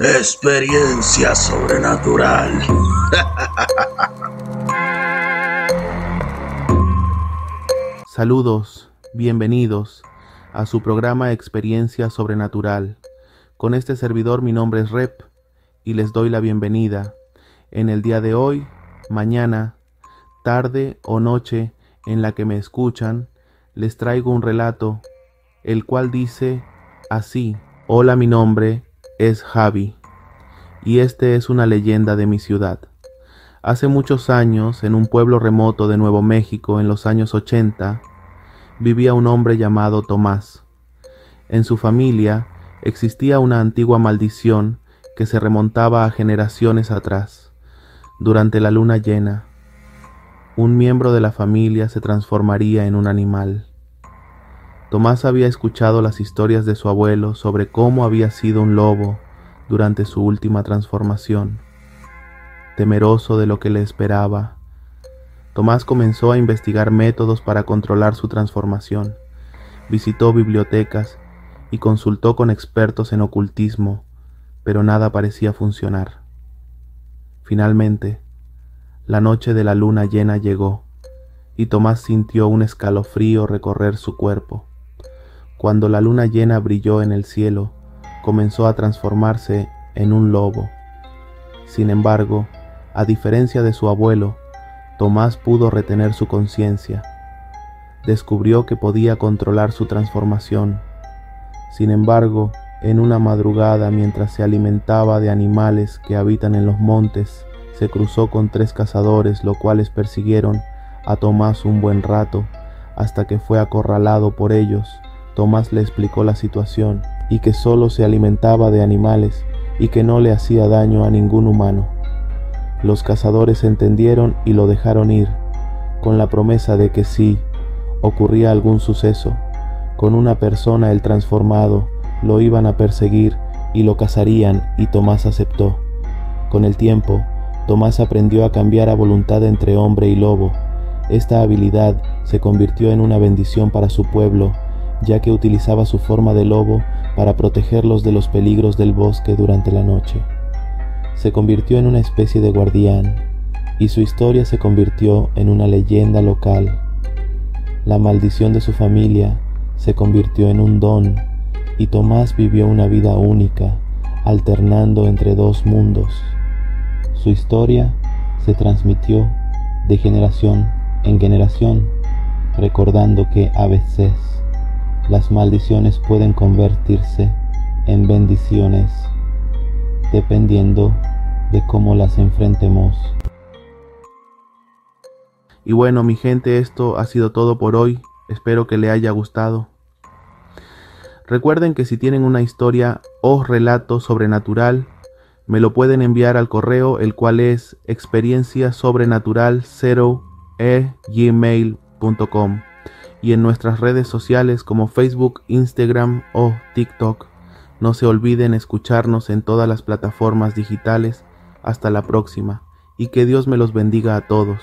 Experiencia sobrenatural. Saludos, bienvenidos a su programa Experiencia Sobrenatural. Con este servidor mi nombre es Rep y les doy la bienvenida. En el día de hoy, mañana, tarde o noche en la que me escuchan, les traigo un relato, el cual dice así, Hola mi nombre es Javi y este es una leyenda de mi ciudad. Hace muchos años, en un pueblo remoto de Nuevo México, en los años 80, vivía un hombre llamado Tomás. En su familia existía una antigua maldición que se remontaba a generaciones atrás. Durante la luna llena, un miembro de la familia se transformaría en un animal. Tomás había escuchado las historias de su abuelo sobre cómo había sido un lobo durante su última transformación. Temeroso de lo que le esperaba, Tomás comenzó a investigar métodos para controlar su transformación. Visitó bibliotecas y consultó con expertos en ocultismo, pero nada parecía funcionar. Finalmente, la noche de la luna llena llegó y Tomás sintió un escalofrío recorrer su cuerpo. Cuando la luna llena brilló en el cielo, comenzó a transformarse en un lobo. Sin embargo, a diferencia de su abuelo, Tomás pudo retener su conciencia. Descubrió que podía controlar su transformación. Sin embargo, en una madrugada mientras se alimentaba de animales que habitan en los montes, se cruzó con tres cazadores, los cuales persiguieron a Tomás un buen rato, hasta que fue acorralado por ellos Tomás le explicó la situación y que solo se alimentaba de animales y que no le hacía daño a ningún humano. Los cazadores entendieron y lo dejaron ir, con la promesa de que si ocurría algún suceso con una persona el transformado, lo iban a perseguir y lo cazarían y Tomás aceptó. Con el tiempo, Tomás aprendió a cambiar a voluntad entre hombre y lobo. Esta habilidad se convirtió en una bendición para su pueblo ya que utilizaba su forma de lobo para protegerlos de los peligros del bosque durante la noche. Se convirtió en una especie de guardián y su historia se convirtió en una leyenda local. La maldición de su familia se convirtió en un don y Tomás vivió una vida única, alternando entre dos mundos. Su historia se transmitió de generación en generación, recordando que a veces las maldiciones pueden convertirse en bendiciones dependiendo de cómo las enfrentemos. Y bueno, mi gente, esto ha sido todo por hoy. Espero que le haya gustado. Recuerden que si tienen una historia o relato sobrenatural, me lo pueden enviar al correo, el cual es experiencia sobrenatural 0 gmail.com y en nuestras redes sociales como Facebook, Instagram o TikTok. No se olviden escucharnos en todas las plataformas digitales. Hasta la próxima y que Dios me los bendiga a todos.